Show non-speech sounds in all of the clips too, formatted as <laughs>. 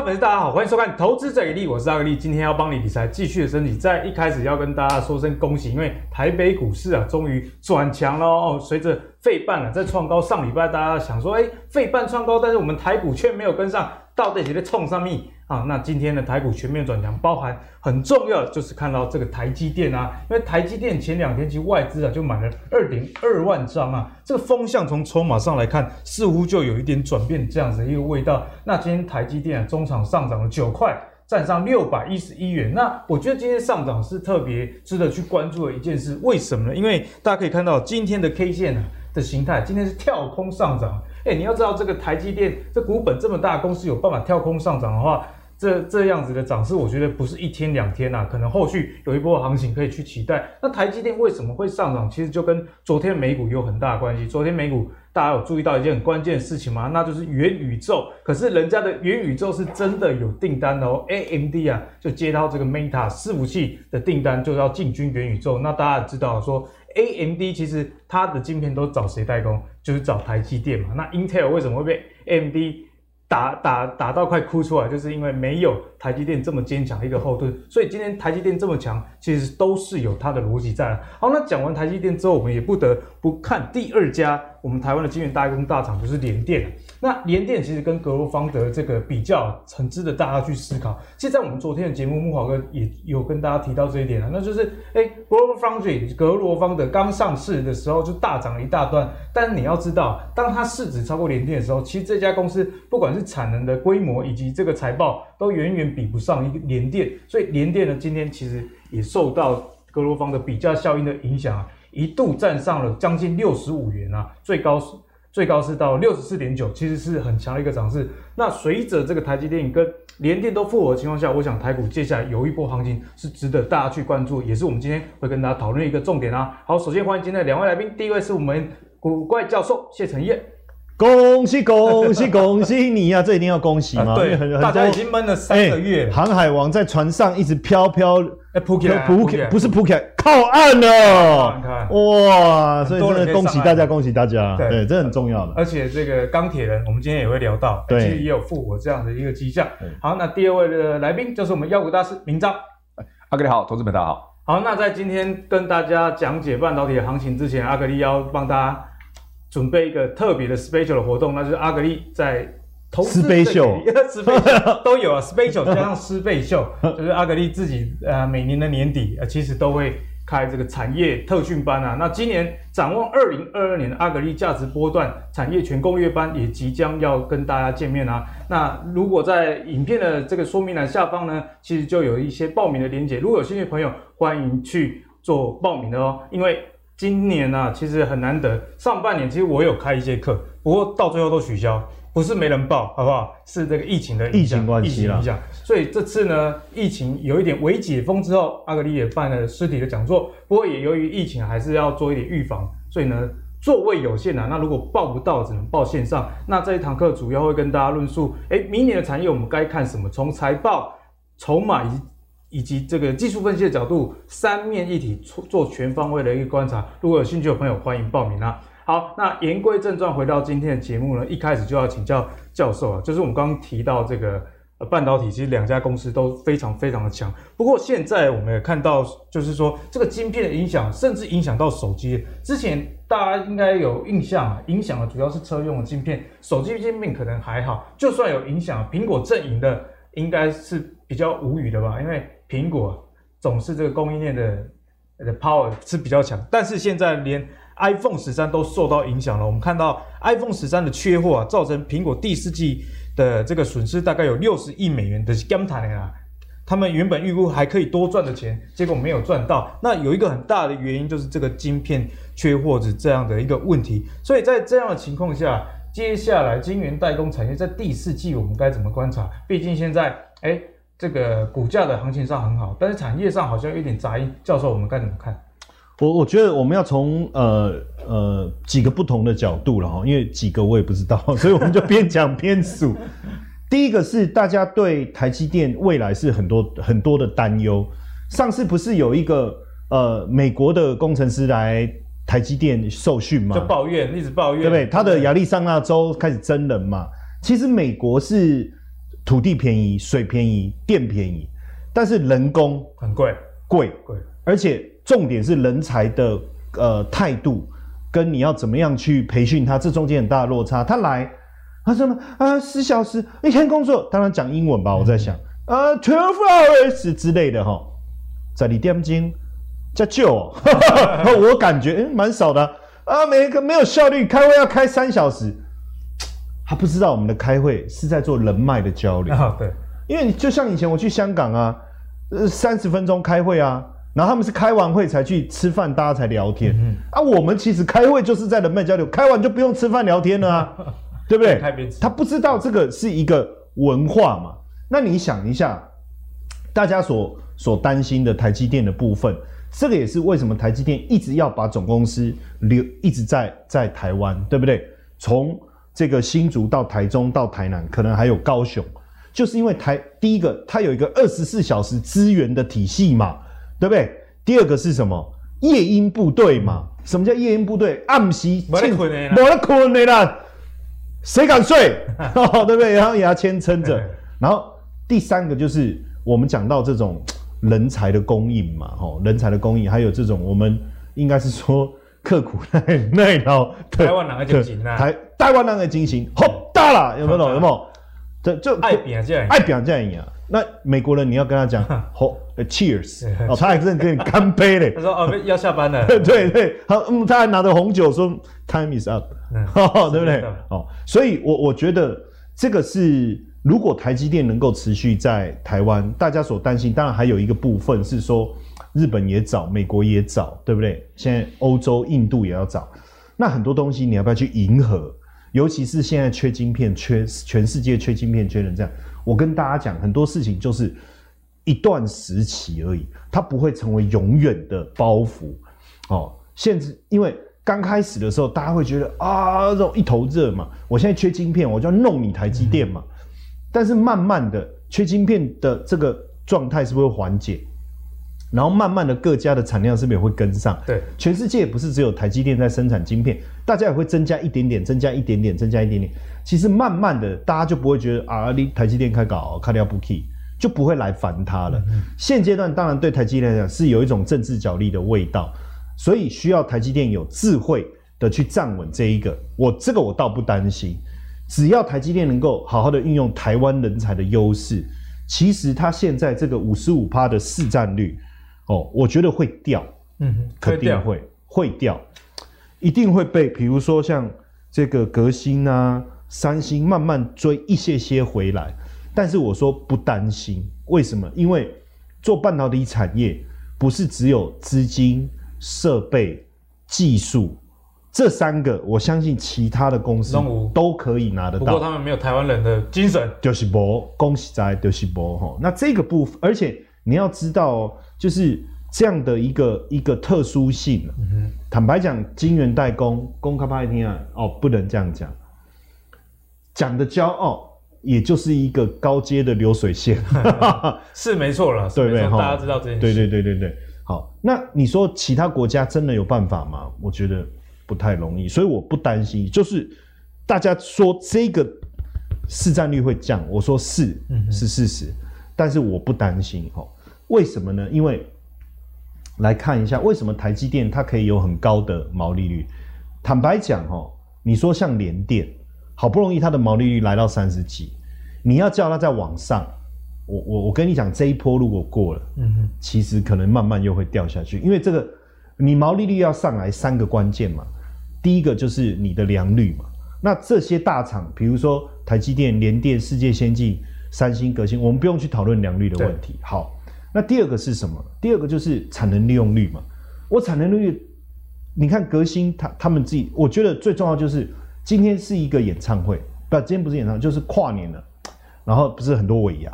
位粉丝，大家好，欢迎收看《投资者给力》，我是阿格力，今天要帮你理财，继续的升级。在一开始要跟大家说声恭喜，因为台北股市啊，终于转强了哦。随着费半啊在创高，上礼拜大家想说，哎，费半创高，但是我们台股却没有跟上，到底谁在冲上面啊？那今天的台股全面转强，包含很重要就是看到这个台积电啊，因为台积电前两天其实外资啊就买了二点二万张啊，这个风向从筹码上来看，似乎就有一点转变这样子的一个味道。那今天台积电啊中场上涨了九块，站上六百一十一元。那我觉得今天上涨是特别值得去关注的一件事，为什么呢？因为大家可以看到今天的 K 线啊的形态，今天是跳空上涨。哎，你要知道这个台积电这股本这么大公司有办法跳空上涨的话，这这样子的涨势，我觉得不是一天两天呐、可能后续有一波行情可以去期待。那台积电为什么会上涨？其实就跟昨天美股有很大关系。昨天美股大家有注意到一件很关键的事情吗？那就是元宇宙。可是人家的元宇宙是真的有订单的哦，AMD 啊就接到这个 Meta 伺服器的订单，就要进军元宇宙。那大家知道说。AMD 其实它的晶片都找谁代工？就是找台积电嘛。那 Intel 为什么会被 AMD 打打打到快哭出来？就是因为没有台积电这么坚强的一个后盾。所以今天台积电这么强，其实都是有它的逻辑在。好，那讲完台积电之后，我们也不得不看第二家。我们台湾的晶圆代工大厂就是联电，那联电其实跟格罗方德这个比较，很值得大家去思考。其实，在我们昨天的节目，木华哥也有跟大家提到这一点啊，那就是，哎，GlobalFoundries 格罗方德刚上市的时候就大涨了一大段，但是你要知道，当它市值超过联电的时候，其实这家公司不管是产能的规模以及这个财报，都远远比不上一个联电。所以联电呢，今天其实也受到格罗方德比价效应的影响啊。一度站上了将近六十五元啊，最高是最高是到六十四点九，其实是很强的一个涨势。那随着这个台积电跟联电都复活的情况下，我想台股接下来有一波行情是值得大家去关注，也是我们今天会跟大家讨论一个重点啊。好，首先欢迎今天的两位来宾，第一位是我们古怪教授谢承彦。恭喜恭喜恭喜你呀、啊！这一定要恭喜吗？对，大家已经闷了三个月、欸。航海王在船上一直飘飘，哎，扑起来，扑起来，不是扑起来，靠岸了。哇！所以真的恭喜大家，恭喜大家。对，对，这很重要的。而且这个钢铁人，我们今天也会聊到，对，其实也有复活这样的一个迹象。好，那第二位的来宾就是我们妖股大师明章。阿格力好，投资们大家好。好，那在今天跟大家讲解半导体的行情之前，阿格力要帮大家。准备一个特别的 special 的活动，那就是阿格力在投资 special <laughs> 都有啊，special 加上 special <laughs> 就是阿格力自己呃每年的年底呃其实都会开这个产业特训班啊。那今年展望二零二二年的阿格力价值波段产业全攻略班也即将要跟大家见面啊。那如果在影片的这个说明栏下方呢，其实就有一些报名的链接，如果有兴趣的朋友欢迎去做报名的哦，因为。今年啊，其实很难得。上半年其实我有开一些课，不过到最后都取消，不是没人报，好不好？是这个疫情的影响，疫情关系，疫情影响。所以这次呢，疫情有一点微解封之后，阿格里也办了实体的讲座。不过也由于疫情，还是要做一点预防，所以呢，座位有限啊。那如果报不到，只能报线上。那这一堂课主要会跟大家论述，哎，明年的产业我们该看什么？从财报、筹码以及。以及这个技术分析的角度，三面一体做全方位的一个观察。如果有兴趣的朋友，欢迎报名啊！好，那言归正传，回到今天的节目呢，一开始就要请教教授啊，就是我们刚刚提到这个呃半导体，其实两家公司都非常非常的强。不过现在我们也看到，就是说这个晶片的影响，甚至影响到手机。之前大家应该有印象啊，影响的主要是车用的晶片，手机晶片可能还好。就算有影响，苹果阵营的应该是比较无语的吧，因为。苹果总是这个供应链的的 power 是比较强，但是现在连 iPhone 十三都受到影响了。我们看到 iPhone 十三的缺货啊，造成苹果第四季的这个损失大概有六十亿美元的减产啊。他们原本预估还可以多赚的钱，结果没有赚到。那有一个很大的原因就是这个晶片缺货是这样的一个问题。所以在这样的情况下，接下来晶圆代工产业在第四季我们该怎么观察？毕竟现在哎。这个股价的行情上很好，但是产业上好像有点杂音。教授，我们该怎么看？我我觉得我们要从呃呃几个不同的角度了哈，因为几个我也不知道，<laughs> 所以我们就边讲边数。<laughs> 第一个是大家对台积电未来是很多很多的担忧。上次不是有一个呃美国的工程师来台积电受训嘛？就抱怨，一直抱怨，对不对？他的亚利桑那州开始增人嘛。其实美国是。土地便宜、水便宜、电便宜，但是人工很贵，贵贵，而且重点是人才的呃态度跟你要怎么样去培训他，这中间很大的落差。他来，他说啊，十小时一天工作，当然讲英文吧，我在想。嗯啊，twelve hours 之类的哈，在你点金加旧，<laughs> 我感觉诶蛮、欸、少的啊，啊，每一个没有效率，开会要开三小时，他不知道我们的开会是在做人脉的交流。啊，对，因为就像以前我去香港啊，呃，三十分钟开会啊，然后他们是开完会才去吃饭，大家才聊天。嗯、啊，我们其实开会就是在人脉交流，开完就不用吃饭聊天了啊，<laughs> 对不对？他不知道这个是一个文化嘛。那你想一下，大家所所担心的台积电的部分，这个也是为什么台积电一直要把总公司留一直在在台湾，对不对？从这个新竹到台中到台南，可能还有高雄，就是因为台第一个它有一个二十四小时支援的体系嘛，对不对？第二个是什么？夜鹰部队嘛？什么叫夜鹰部队？暗时没得困的，没得困的啦，谁敢睡？<laughs> 对不对？然后也要牵撑着，然后。第三个就是我们讲到这种人才的供应嘛，吼，人才的供应，还有这种我们应该是说刻苦耐 <laughs> 耐劳，台湾人的精神啊，台台湾人的精神，好大啦，有没有？有没有？这就爱表这样，爱表这样。那美国人你要跟他讲，好，Cheers，哦，他还是跟你干杯嘞。<laughs> 他说哦，<laughs> 要下班了。对对，他，嗯，他还拿着红酒说 Time is up，对不对？哦，所以我我觉得这个是。如果台积电能够持续在台湾，大家所担心，当然还有一个部分是说，日本也找，美国也找，对不对？现在欧洲、印度也要找，那很多东西你要不要去迎合？尤其是现在缺晶片，缺全世界缺晶片，缺成这样。我跟大家讲，很多事情就是一段时期而已，它不会成为永远的包袱。哦，现在因为刚开始的时候，大家会觉得啊，这种一头热嘛，我现在缺晶片，我就要弄你台积电嘛。但是慢慢的，缺晶片的这个状态是不是会缓解？然后慢慢的各家的产量是不是也会跟上？对，全世界也不是只有台积电在生产晶片，大家也会增加一点点，增加一点点，增加一点点。其实慢慢的，大家就不会觉得啊，你台积电开搞开掉不起，就不会来烦它了。嗯、现阶段当然对台积电来讲是有一种政治角力的味道，所以需要台积电有智慧的去站稳这一个。我这个我倒不担心。只要台积电能够好好的运用台湾人才的优势，其实它现在这个五十五趴的市占率，哦，我觉得会掉，嗯哼，肯定会会掉，会掉，一定会被，比如说像这个革新啊、三星慢慢追一些些回来，但是我说不担心，为什么？因为做半导体产业不是只有资金、设备、技术。这三个，我相信其他的公司都可以拿得到。不过他们没有台湾人的精神，就是不恭喜在就是不哈。那这个部分，而且你要知道哦，就是这样的一个一个特殊性。嗯、坦白讲，晶圆代工，公开拍听啊，哦，不能这样讲。讲的骄傲，也就是一个高阶的流水线，<laughs> 是没错了，<laughs> 对不对？大家知道这件事。对对对对对。好，那你说其他国家真的有办法吗？我觉得。不太容易，所以我不担心。就是大家说这个市占率会降，我说是，是事实。嗯、但是我不担心哦，为什么呢？因为来看一下，为什么台积电它可以有很高的毛利率？坦白讲哈，你说像联电，好不容易它的毛利率来到三十几，你要叫它再往上，我我我跟你讲，这一波如果过了，嗯哼，其实可能慢慢又会掉下去，因为这个你毛利率要上来，三个关键嘛。第一个就是你的良率嘛，那这些大厂，比如说台积电、联电、世界先进、三星、革新，我们不用去讨论良率的问题。好，那第二个是什么？第二个就是产能利用率嘛。我产能利用率，你看革新他他们自己，我觉得最重要就是今天是一个演唱会，不，今天不是演唱会，就是跨年了，然后不是很多尾牙，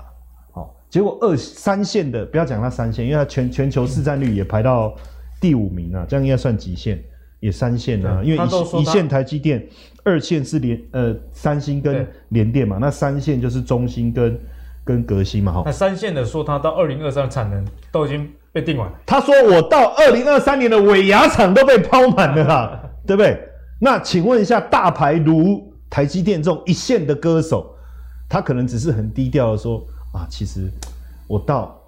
好，结果二三线的不要讲它三线，因为它全全球市占率也排到第五名啊，这样应该算几线？也三线啊，因为一一线台积电，二线是联呃三星跟联电嘛，那三线就是中芯跟跟革新嘛哈。那三线的说，它到二零二三产能都已经被定完。他说我到二零二三年的尾牙厂都被抛满了啦，<laughs> 对不对？那请问一下，大牌如台积电这种一线的歌手，他可能只是很低调的说啊，其实我到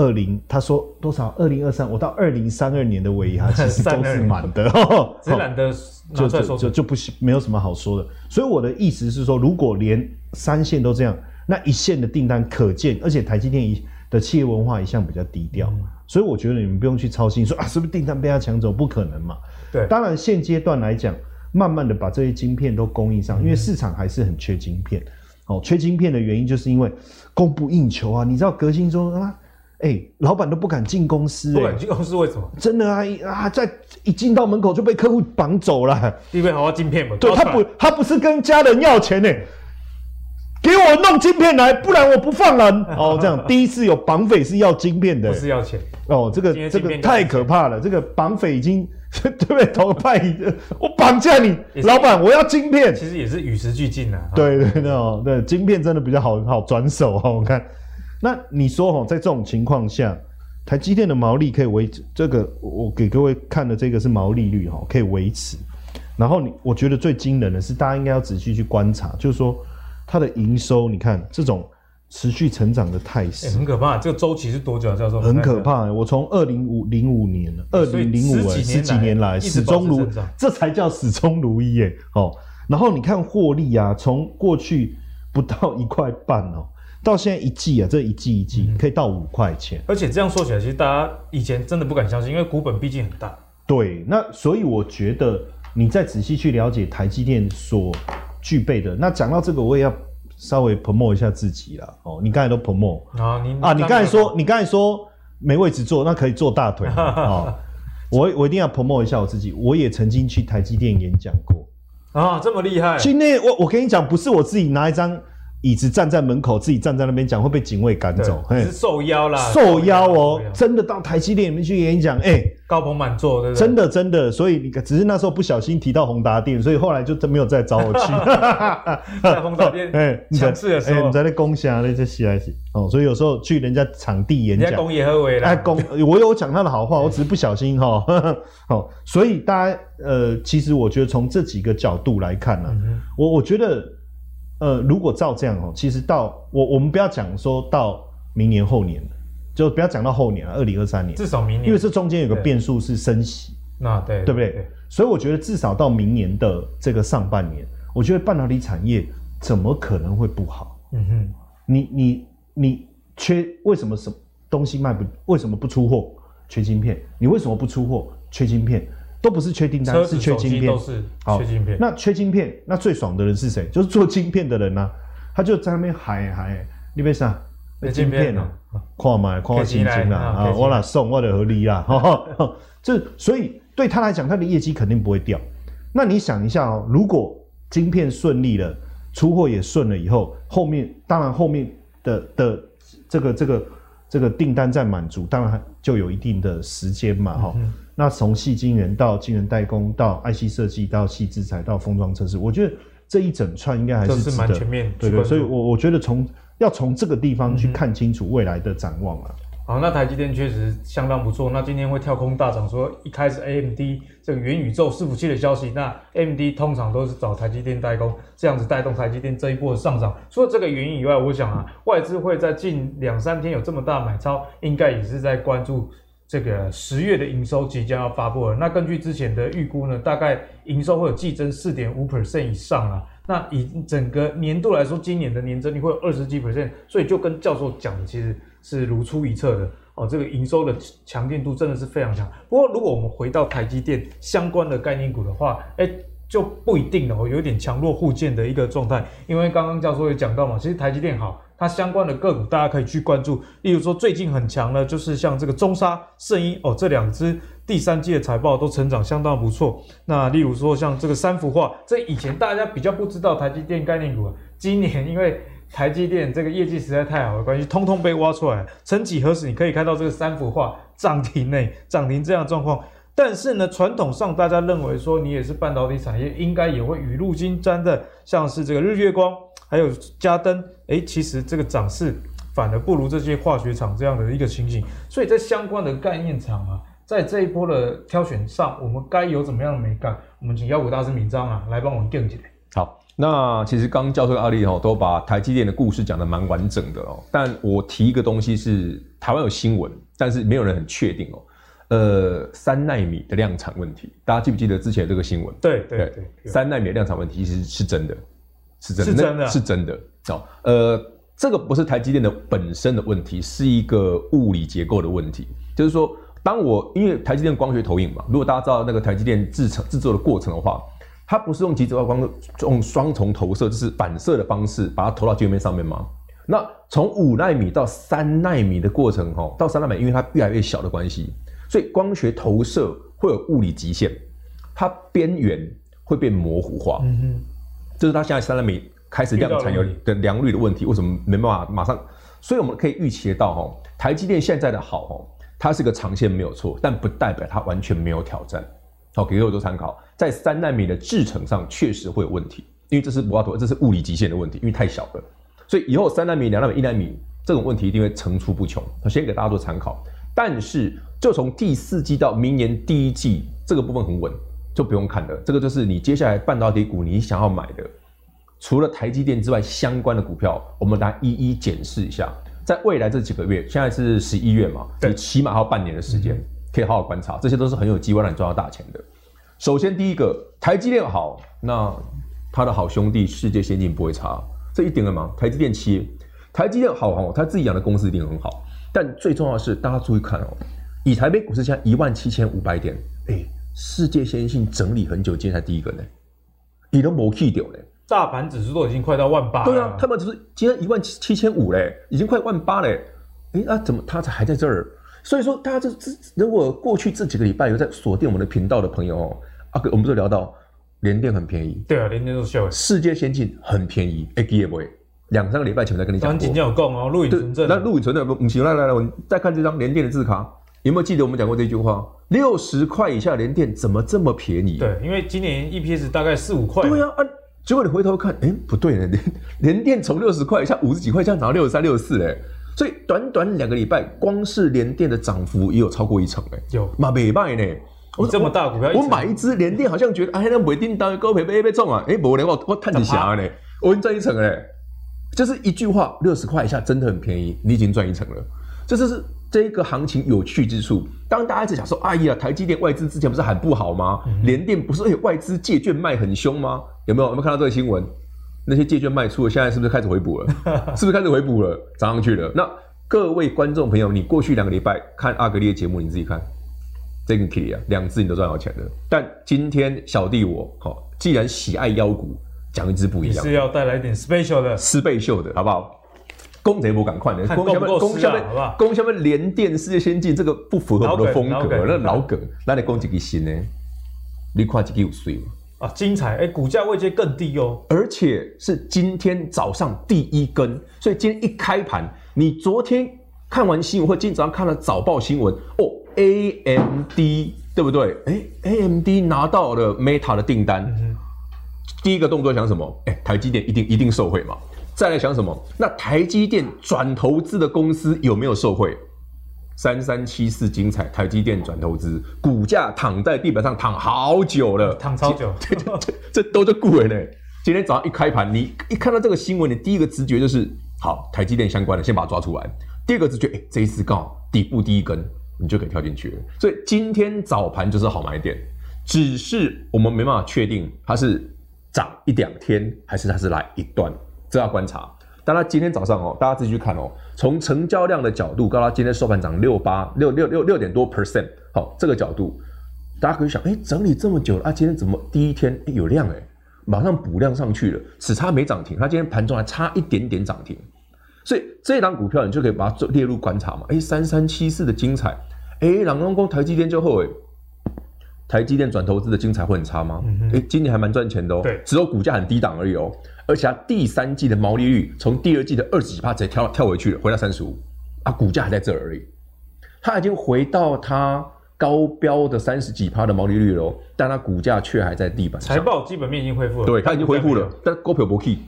二零，他说多少？二零二三，我到二零三二年的尾牙 <laughs> 其实都是满的，<laughs> 只懒得就就就就不没有什么好说的。所以我的意思是说，如果连三线都这样，那一线的订单可见，而且台积电一的企业文化一向比较低调，嗯、所以我觉得你们不用去操心说啊，是不是订单被他抢走？不可能嘛。对，当然现阶段来讲，慢慢的把这些晶片都供应上，因为市场还是很缺晶片。哦，缺晶片的原因就是因为供不应求啊。你知道革新说啊，哎、欸，老板都不敢进公司、欸，不敢进公司为什么？<laughs> 真的啊，啊，在一进到门口就被客户绑走了。因为好要晶片嘛。对，他不，他不是跟家人要钱呢、欸，给我弄晶片来，不然我不放人。哦，这样第一次有绑匪是要晶片的、欸，不是要钱。哦，这个这个太可怕了，这个绑匪已经。<laughs> 对不对？投个派，我绑架你，老板，我要晶片。其实也是与时俱进啊。对对对哦，对，晶片真的比较好好转手哦。我看，那你说哈，在这种情况下，台积电的毛利可以维持这个，我给各位看的这个是毛利率哈，可以维持。然后你，我觉得最惊人的是，大家应该要仔细去观察，就是说它的营收，你看这种。持续成长的态势、欸、很可怕。这个周期是多久啊？教授？很可怕。我从二零五零五年了，二零零五十几年来始终如，这才叫始终如一耶。哦，然后你看获利啊，从过去不到一块半哦，到现在一季啊，这一季一季可以到五块钱。而且这样说起来，其实大家以前真的不敢相信，因为股本毕竟很大。对，那所以我觉得你再仔细去了解台积电所具备的。那讲到这个，我也要。稍微 promote 一下自己啦，哦，你刚才都 promote 啊，你啊，你刚才说，你刚才说没位置坐，那可以坐大腿啊、<laughs> 哦。我我一定要 promote 一下我自己，我也曾经去台积电演讲过啊，这么厉害。今天我我跟你讲，不是我自己拿一张椅子站在门口，自己站在那边讲会被警卫赶走，是受邀啦，受邀哦，真的到台积电里面去演讲，哎、欸。高朋满座，对不对？真的真的，所以你只是那时候不小心提到宏达电，所以后来就真没有再找我去。<laughs> <laughs> 在宏达电，哎，强势的时候，你在那攻下那些戏来戏哦，所以有时候去人家场地演讲，人家攻也很伟哎，攻我有讲他的好话，<laughs> 我只是不小心哈。好，所以大家呃，其实我觉得从这几个角度来看呢、啊嗯，我我觉得呃，如果照这样哦，其实到我我们不要讲说到明年后年。就不要讲到后年了，二零二三年，至少明年，因为这中间有个变数是升息，那对对不对，对？所以我觉得至少到明年的这个上半年，我觉得半导体产业怎么可能会不好？嗯哼，你你你缺为什么什么东西卖不？为什么不出货？缺晶片？你为什么不出货？缺晶片？都不是缺订单，是缺晶片，都是缺晶片。那缺晶片，那最爽的人是谁？就是做晶片的人啊，他就在那边喊喊，你别啥？那晶片哦，看嘛，看我心情啦啊！我来送，我的合理啦。<laughs> 哈，这所以对他来讲，他的业绩肯定不会掉。那你想一下哦，如果晶片顺利了，出货也顺了以后，后面当然后面的的这个这个这个订单在满足，当然就有一定的时间嘛。哈、嗯，那从细晶圆到晶圆代工到 IC 设计到细制材到封装测试，我觉得这一整串应该还是蛮全面。对对，所以我我觉得从要从这个地方去看清楚未来的展望啊。好，那台积电确实相当不错。那今天会跳空大涨，说一开始 AMD 这个元宇宙伺服器的消息，那 AMD 通常都是找台积电代工，这样子带动台积电这一波的上涨。除了这个原因以外，我想啊，外资会在近两三天有这么大买超，应该也是在关注这个十月的营收即将要发布了。那根据之前的预估呢，大概营收会有季增四点五 percent 以上啊。那以整个年度来说，今年的年增率会有二十几 percent，所以就跟教授讲的，其实是如出一辙的哦。这个营收的强劲度真的是非常强。不过，如果我们回到台积电相关的概念股的话，哎，就不一定了哦，有点强弱互见的一个状态。因为刚刚教授也讲到嘛，其实台积电好。它相关的个股，大家可以去关注。例如说，最近很强的，就是像这个中沙、圣音哦，这两只第三季的财报都成长相当不错。那例如说，像这个三幅画，这以前大家比较不知道台积电概念股，今年因为台积电这个业绩实在太好的关系，通通被挖出来。曾几何时，你可以看到这个三幅画涨停内涨停这样的状况。但是呢，传统上大家认为说，你也是半导体产业，应该也会雨露均沾的，像是这个日月光。还有加登，诶，其实这个涨势反而不如这些化学厂这样的一个情形，所以在相关的概念厂啊，在这一波的挑选上，我们该有怎么样的美感？我们请妖股大师明章啊来帮我们定起来。好。那其实刚刚教授跟阿力哦都把台积电的故事讲得蛮完整的哦。但我提一个东西是台湾有新闻，但是没有人很确定哦。呃，三纳米的量产问题，大家记不记得之前这个新闻？对对对，三纳米的量产问题其实是真的，是真的，是真的，是真的哦。呃，这个不是台积电的本身的问题，是一个物理结构的问题。就是说，当我因为台积电光学投影嘛，如果大家知道那个台积电制成制作的过程的话，它不是用极紫外光用双重投射，就是反射的方式把它投到界面上面吗？那从五纳米到三纳米的过程，哈，到三纳米，因为它越来越小的关系。所以光学投射会有物理极限，它边缘会变模糊化。嗯哼，这是它现在三纳米开始量产有的良率的问题。为什么没办法马上？所以我们可以预期得到，哈，台积电现在的好，哦，它是个长线没有错，但不代表它完全没有挑战。好，给各位做参考，在三纳米的制程上确实会有问题，因为这是不要说，这是物理极限的问题，因为太小了。所以以后三纳米、两纳米、一纳米这种问题一定会层出不穷。我先给大家做参考。但是，就从第四季到明年第一季，这个部分很稳，就不用看了。这个就是你接下来半导体股你想要买的，除了台积电之外相关的股票，我们来一一检视一下。在未来这几个月，现在是十一月嘛，对，起码还有半年的时间，可以好好观察。这些都是很有机会让你赚到大钱的。首先，第一个，台积电好，那他的好兄弟世界先进不会差，这一点了吗？台积电七，台积电好哦，他自己养的公司一定很好。但最重要的是，大家注意看哦，以台北股市现在一万七千五百点，哎，世界先进整理很久，今天才第一个呢，你都没去掉嘞。大盘指数都已经快到万八了。对啊，他们只是今天一万七七千五嘞，已经快万八嘞。哎，那怎么他才还在这儿？所以说，大家这这如果过去这几个礼拜有在锁定我们的频道的朋友哦，啊，我们就聊到联电很便宜。对啊，联电都秀。世界先进很便宜，哎，给也不会。两三个礼拜前我在跟你讲过，今天有讲哦，录影存证。那录影存证不行，来来来，我们再看这张联电的字卡，有没有记得我们讲过这句话？六十块以下联电怎么这么便宜？对，因为今年 EPS 大概四五块。对啊，啊，结果你回头看，哎，不对呢，<laughs> 连连电从六十块以下五十几块，现在涨到六十三、六十四嘞，所以短短两个礼拜，光是联电的涨幅也有超过一成哎，有，嘛没卖呢。我这么大股票，我买一支联电，好像觉得哎，那不一定当高赔被被中啊，哎，不然我我探底下呢，我已经赚一成嘞。就是一句话，六十块以下真的很便宜，你已经赚一成了。这就是这个行情有趣之处。当大家一直讲说，哎呀，台积电外资之前不是很不好吗？联、嗯、电不是哎外资借券卖很凶吗？有没有？有没有看到这个新闻？那些借券卖出了，现在是不是开始回补了？<laughs> 是不是开始回补了？涨上去了。那各位观众朋友，你过去两个礼拜看阿格力的节目，你自己看，这个 K 啊，两支你都赚到钱了。但今天小弟我，好，既然喜爱妖股。讲一支不一样，是要带来一点 special 的，四倍秀的，好不好？攻贼不赶快的，攻下面，攻下面，攻下面，联电世界先进这个不符合我的风格，那老梗，那你攻几个新呢？你看几个有水啊？精彩！哎，股价位阶更低哦，而且是今天早上第一根，所以今天一开盘，你昨天看完新闻或今天早上看了早报新闻哦，AMD 对不对？哎，AMD 拿到了 Meta 的订单。嗯第一个动作想什么？哎、欸，台积电一定一定受惠嘛。再来想什么？那台积电转投资的公司有没有受惠？三三七四精彩，台积电转投资，股价躺在地板上躺好久了，躺超久。<laughs> 这这这这都是鬼呢。今天早上一开盘，你一看到这个新闻，你第一个直觉就是好，台积电相关的，先把它抓出来。第二个直觉，哎、欸，这一次刚好底部第一根，你就可以跳进去了。所以今天早盘就是好买点，只是我们没办法确定它是。涨一两天，还是它是来一段，这要观察。当然，今天早上哦，大家自己去看哦。从成交量的角度，告诉他今天收盘涨六八六六六六点多 percent，好，这个角度，大家可以想，哎，整理这么久了啊，今天怎么第一天有量哎，马上补量上去了，只差没涨停，它今天盘中还差一点点涨停，所以这一档股票你就可以把它列入观察嘛。哎，三三七四的精彩，哎，朗光光台积电就后哎。台积电转投资的精彩会很差吗？嗯哼，诶，今年还蛮赚钱的哦。对，只有股价很低档而已哦。而且它第三季的毛利率从第二季的二十几趴直接跳跳回去了，回到三十五啊，股价还在这儿而已。它已经回到它高标的三十几趴的毛利率了，但它股价却还在地板上。财报基本面已经恢复了，对，它已经恢复了，但股票不 key。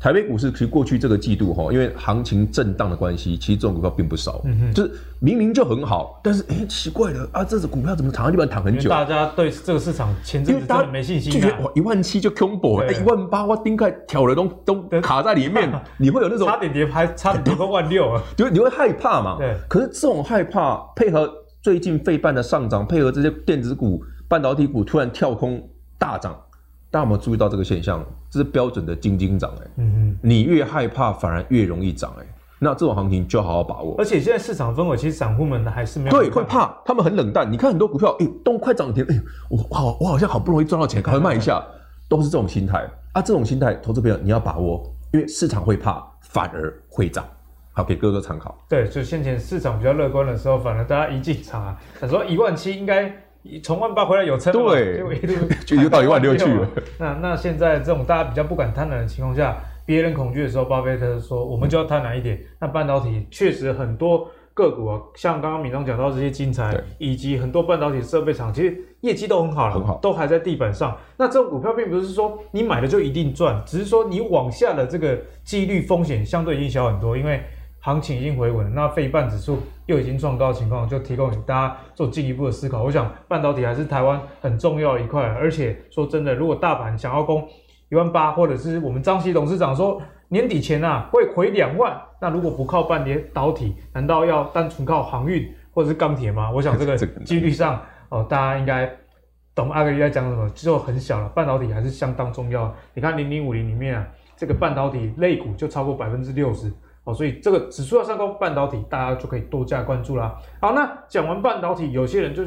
台北股市其实过去这个季度哈，因为行情震荡的关系，其实这种股票并不少。嗯哼，就是明明就很好，但是哎、欸，奇怪了啊，这只股票怎么躺在地板躺很久？大家对这个市场前阵子真的没信心、啊，就觉得哇，一万七就空博，哎，一万八我丁块挑了都都卡在里面，<laughs> 你会有那种差点跌还 <laughs> 差点跌破万六啊，就你会害怕嘛？对。可是这种害怕配合最近费半的上涨，配合这些电子股、半导体股突然跳空大涨。大家有没有注意到这个现象？这是标准的金金涨哎，嗯哼，你越害怕，反而越容易涨哎。那这种行情就要好好把握。而且现在市场氛围，其实散户们还是没有对，会怕，他们很冷淡。你看很多股票，哎、欸，都快涨停，哎、欸，我好，我好像好不容易赚到钱，赶快卖一下，<laughs> 都是这种心态啊。这种心态，投资朋友你要把握，因为市场会怕，反而会涨。好，给哥哥参考。对，就先前市场比较乐观的时候，反而大家一进场啊，他说一万七应该。从万八回来有撑，对，就一路就又到一万六去了。那那现在这种大家比较不敢贪婪的情况下，别人恐惧的时候，巴菲特说我们就要贪婪一点。那半导体确实很多个股啊，像刚刚敏东讲到这些精材，以及很多半导体设备厂，其实业绩都很好了，很好，都还在地板上。那这种股票并不是说你买了就一定赚，只是说你往下的这个几率风险相对已经小很多，因为。行情已经回稳了，那费半指数又已经创高的情况，就提供给大家做进一步的思考。我想半导体还是台湾很重要的一块，而且说真的，如果大盘想要攻一万八，或者是我们张锡董事长说年底前啊会回两万，那如果不靠半导体，难道要单纯靠航运或者是钢铁吗？我想这个几率上哦，大家应该懂阿格力在讲什么，就很小了。半导体还是相当重要。你看零零五零里面啊，这个半导体类股就超过百分之六十。哦，所以这个指数要上攻半导体，大家就可以多加关注啦。好，那讲完半导体，有些人就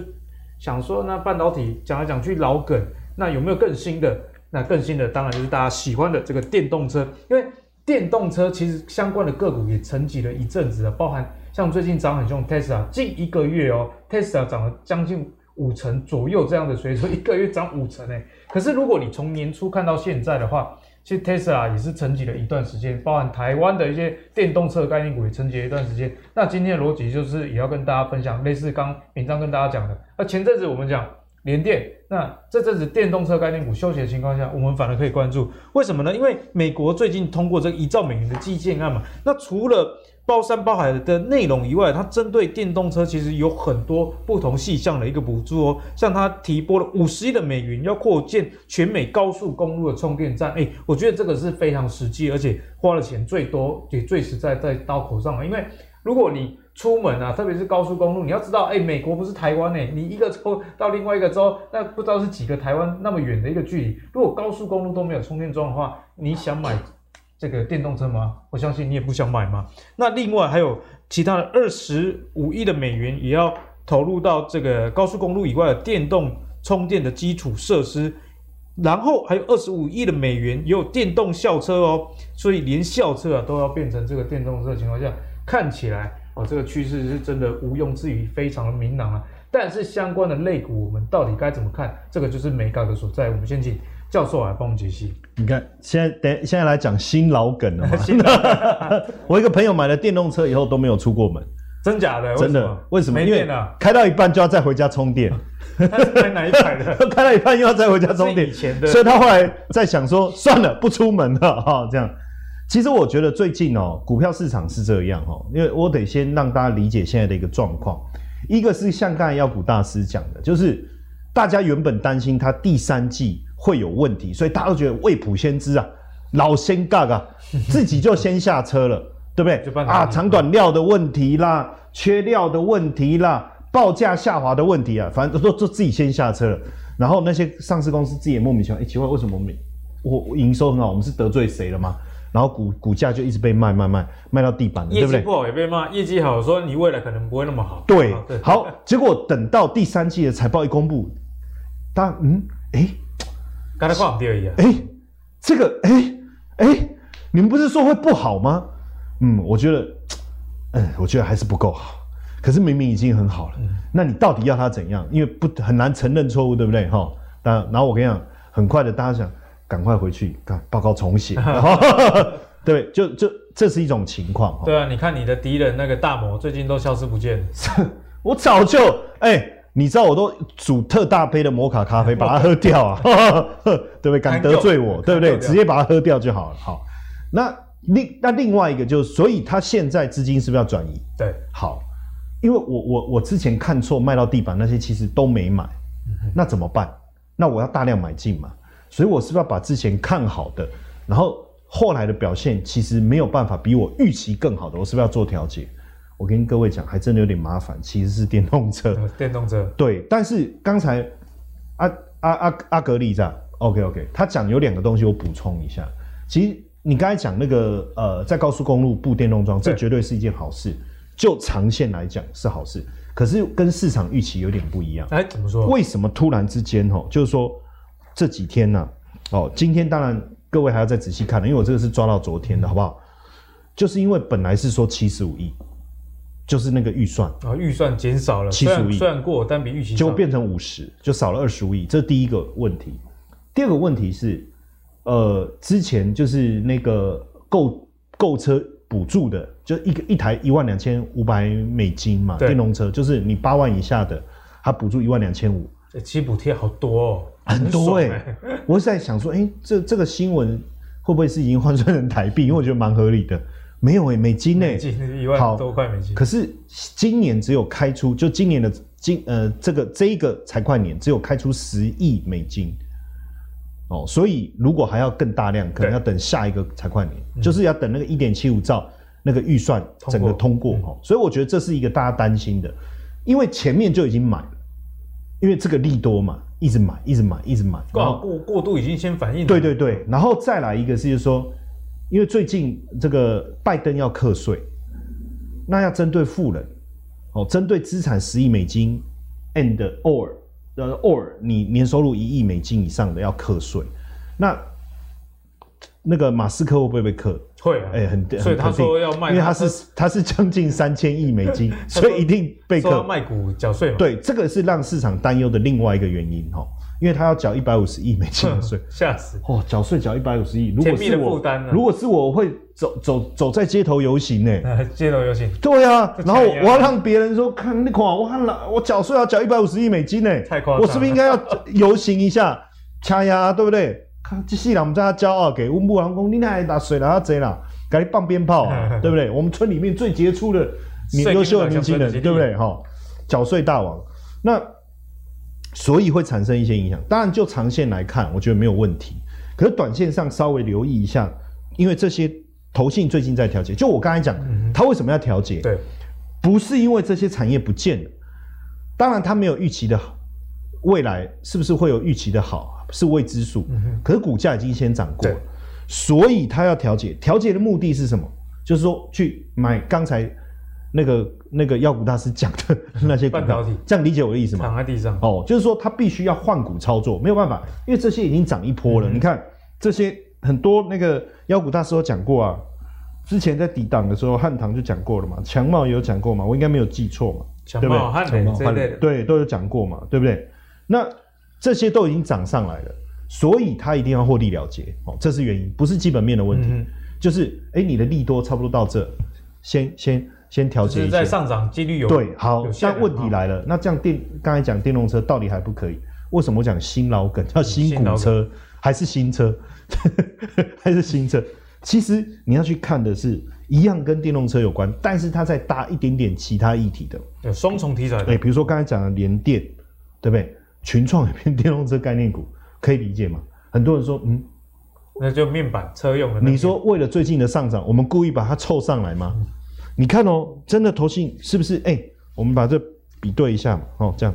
想说，那半导体讲来讲去老梗，那有没有更新的？那更新的当然就是大家喜欢的这个电动车，因为电动车其实相关的个股也沉寂了一阵子了，包含像最近涨很凶 Tesla，近一个月哦，Tesla 涨了将近五成左右这样的水准，一个月涨五成哎。可是如果你从年初看到现在的话，其实 Tesla 也是沉寂了一段时间，包含台湾的一些电动车概念股也沉寂了一段时间。那今天的逻辑就是也要跟大家分享，类似刚闵漳跟大家讲的。那前阵子我们讲联电，那这阵子电动车概念股休息的情况下，我们反而可以关注，为什么呢？因为美国最近通过这个一兆美元的基建案嘛。那除了包山包海的内容以外，它针对电动车其实有很多不同细项的一个补助哦。像它提拨了五十亿的美元，要扩建全美高速公路的充电站。哎，我觉得这个是非常实际，而且花的钱最多也最实在在刀口上了。因为如果你出门啊，特别是高速公路，你要知道，哎，美国不是台湾哎，你一个州到另外一个州，那不知道是几个台湾那么远的一个距离。如果高速公路都没有充电桩的话，你想买？这个电动车吗？我相信你也不想买嘛。那另外还有其他的二十五亿的美元也要投入到这个高速公路以外的电动充电的基础设施，然后还有二十五亿的美元也有电动校车哦。所以连校车啊都要变成这个电动车的情况下，看起来哦这个趋势是真的毋庸置疑，非常的明朗啊。但是相关的类股我们到底该怎么看？这个就是眉角的所在。我们先请。教授来帮我们解析。你看，现在等现在来讲新老梗了嘛？<laughs> <laughs> 我一个朋友买了电动车以后都没有出过门，真假的？真的？为什么？没电了，开到一半就要再回家充电。他是买哪一排的？<laughs> 开到一半又要再回家充电。以前的，所以他后来在想说，算了，不出门了哈。这样，其实我觉得最近哦，股票市场是这样哦，因为我得先让大家理解现在的一个状况。一个是像刚才妖股大师讲的，就是大家原本担心他第三季。会有问题，所以大家都觉得未卜先知啊，老先尬啊，<laughs> 自己就先下车了，对不对？啊，长短料的问题啦，缺料的问题啦，报价下滑的问题啊，反正都都自己先下车了。然后那些上市公司自己也莫名其妙，哎，奇怪，为什么我们我营收很好，我们是得罪谁了吗？然后股股价就一直被卖卖卖卖到地板了，对不对？业绩不好也被骂，业绩好说你未来可能不会那么好。对，好，结果等到第三季的财报一公布，大家嗯，哎。刚才挂掉一样。哎，这个，哎，哎，你们不是说会不好吗？嗯，我觉得，嗯，我觉得还是不够好。可是明明已经很好了，嗯、那你到底要他怎样？因为不很难承认错误，对不对？哈，然然后我跟你讲，很快的，大家想赶快回去，看报告重写。<laughs> 对，就就这是一种情况。对啊，你看你的敌人那个大魔，最近都消失不见了。<laughs> 我早就哎。你知道我都煮特大杯的摩卡咖啡，把它喝掉啊，<laughs> 对不对？敢得罪我，对不对？直接把它喝掉就好了。好，那另那另外一个就是，所以他现在资金是不是要转移？对，好，因为我我我之前看错卖到地板那些，其实都没买，那怎么办？那我要大量买进嘛，所以我是不是要把之前看好的，然后后来的表现其实没有办法比我预期更好的，我是不是要做调节？我跟各位讲，还真的有点麻烦，其实是电动车，电动车对，但是刚才阿阿阿阿格力这样，OK OK，他讲有两个东西，我补充一下，其实。你刚才讲那个呃，在高速公路布电动桩，这绝对是一件好事，就长线来讲是好事。可是跟市场预期有点不一样。哎，怎么说？为什么突然之间哦，就是说这几天呢、啊？哦，今天当然各位还要再仔细看了，因为我这个是抓到昨天的，好不好？就是因为本来是说七十五亿，就是那个预算啊，预算减少了七十五亿，虽然过，但比预期就变成五十，就少了二十五亿。这是第一个问题。第二个问题是。呃，之前就是那个购购车补助的，就一个一台一万两千五百美金嘛，电动车就是你八万以下的，它补助一万两千五，其实补贴好多哦，很多哎、欸。我是在想说，哎、欸，这这个新闻会不会是已经换算成台币？因为我觉得蛮合理的。没有哎、欸，美金呢、欸，一万多块美金。可是今年只有开出，就今年的今呃这个这一个财会年只有开出十亿美金。哦，所以如果还要更大量，可能要等下一个财会年，就是要等那个一点七五兆那个预算整个通过哦。所以我觉得这是一个大家担心的，因为前面就已经买了，因为这个利多嘛，一直买，一直买，一直买，过过过度已经先反应了。对对对，然后再来一个是就是说，因为最近这个拜登要课税，那要针对富人，哦，针对资产十亿美金 and or。呃，or 你年收入一亿美金以上的要课税，那那个马斯克会不会被课？会啊，哎、欸，很，所以他说要卖，因为他是他是将近三千亿美金，<laughs> 所以一定被课。要卖股缴税嘛？对，这个是让市场担忧的另外一个原因哈，因为他要缴一百五十亿美金的税，<laughs> 吓死！哦，缴税缴一百五十亿，如果是我，啊、如果是我，我会走走走在街头游行呢、欸。街头游行？对啊，然后我要让别人说，看那款，我看了，我缴税要缴一百五十亿美金呢、欸，太夸张了，我是不是应该要游行一下，掐压，对不对？看这些人，我们在骄傲，给温布兰公，你那打水了，他贼了。赶紧放鞭炮啊，<laughs> 对不对？我们村里面最杰出的、优秀的年轻人，对不对？哈，缴税大王，那所以会产生一些影响。当然，就长线来看，我觉得没有问题。可是短线上稍微留意一下，因为这些投信最近在调节。就我刚才讲，它为什么要调节？对，不是因为这些产业不见了，当然它没有预期的好，未来是不是会有预期的好是未知数。可是股价已经先涨过了。所以它要调节，调节的目的是什么？就是说去买刚才那个那个妖股大师讲的那些股票，半导体，这样理解我的意思吗？躺在地上哦，就是说他必须要换股操作，没有办法，因为这些已经涨一波了。嗯、你看这些很多那个妖股大师都讲过啊，之前在抵挡的时候，汉唐就讲过了嘛，强茂也有讲过嘛，我应该没有记错嘛，强茂汉唐对都有讲过嘛，对不对？那这些都已经涨上来了。所以他一定要获利了结哦，这是原因，不是基本面的问题，嗯、就是哎、欸，你的利多差不多到这，先先先调节一下，在上涨几率有对好，但问题来了，哦、那这样电刚才讲电动车到底还不可以？为什么我讲新老梗叫新古车还是新车 <laughs> 还是新车？其实你要去看的是一样跟电动车有关，但是它在搭一点点其他议题的，有双重题材的，哎，比如说刚才讲的联电，对不对？群创也变电动车概念股。可以理解吗？很多人说，嗯，那就面板车用的。你说为了最近的上涨，我们故意把它凑上来吗？嗯、你看哦，真的投信是不是？哎、欸，我们把这比对一下嘛，哦，这样，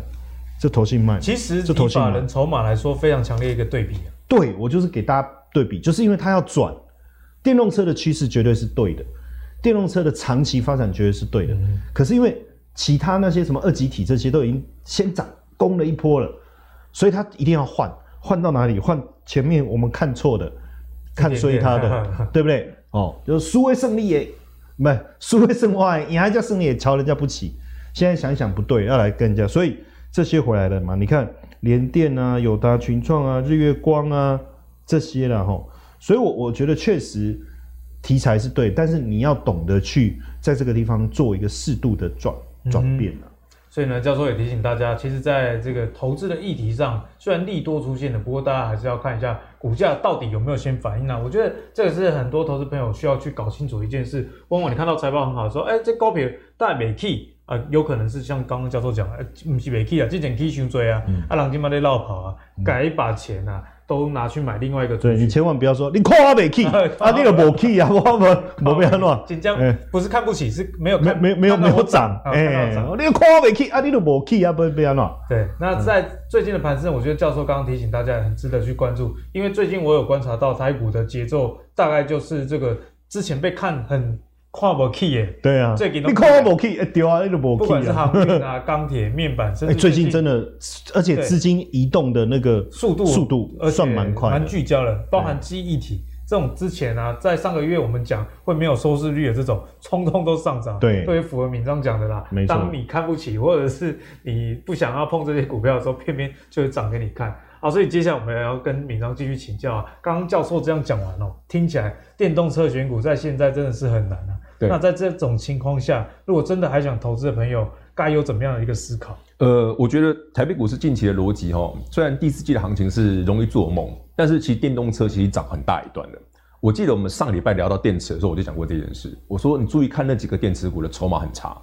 这投信卖，其实这投信法人筹码来说非常强烈一个对比啊。对，我就是给大家对比，就是因为它要转，电动车的趋势绝对是对的，电动车的长期发展绝对是对的。嗯、可是因为其他那些什么二级体这些都已经先涨攻了一波了，所以它一定要换。换到哪里？换前面我们看错的，看衰它的，<laughs> 对不对？哦，就是输为胜利也，不是输会胜外，你还叫胜利也瞧人家不起。现在想想不对，要来跟人家，所以这些回来了嘛？你看联电啊、友达、群创啊、日月光啊这些了哈。所以我我觉得确实题材是对，但是你要懂得去在这个地方做一个适度的转转变了。所以呢，教授也提醒大家，其实在这个投资的议题上，虽然利多出现了，不过大家还是要看一下股价到底有没有先反应、啊？我觉得这个是很多投资朋友需要去搞清楚一件事。往往你看到财报很好的时候，哎，这高票大美 key 啊，有可能是像刚刚教授讲的，不是美 key 啊，之前 key 伤多啊，啊，人今嘛在落跑啊，改一把钱啊。都拿去买另外一个。对，你千万不要说你看我没去 <laughs> 啊，你个没去啊，我没没安怎。紧张，不是看不起，是没有没没没有没有涨。哎，你看我没去啊，你都没去啊，不不安怎。对，那在最近的盘势，我觉得教授刚刚提醒大家很值得去关注，因为最近我有观察到台股的节奏，大概就是这个之前被看很。跨不起耶，对啊，最近你跨不起，哎对啊，你都不。不管是航运啊、钢铁、<laughs> 面板，甚至最近真的，而且资金移动的那个速度速度算蛮快，蛮聚焦了，包含记忆体这种之前啊，在上个月我们讲会没有收视率的这种，通通都上涨。对，特别符合闵漳讲的啦。没错，当你看不起或者是你不想要碰这些股票的时候，偏偏就会涨给你看。好，所以接下来我们要跟敏章继续请教啊。刚刚教授这样讲完哦，听起来电动车选股在现在真的是很难啊。那在这种情况下，如果真的还想投资的朋友，该有怎么样的一个思考？呃，我觉得台北股市近期的逻辑哈，虽然第四季的行情是容易做梦，但是其实电动车其实涨很大一段的。我记得我们上礼拜聊到电池的时候，我就讲过这件事。我说你注意看那几个电池股的筹码很差，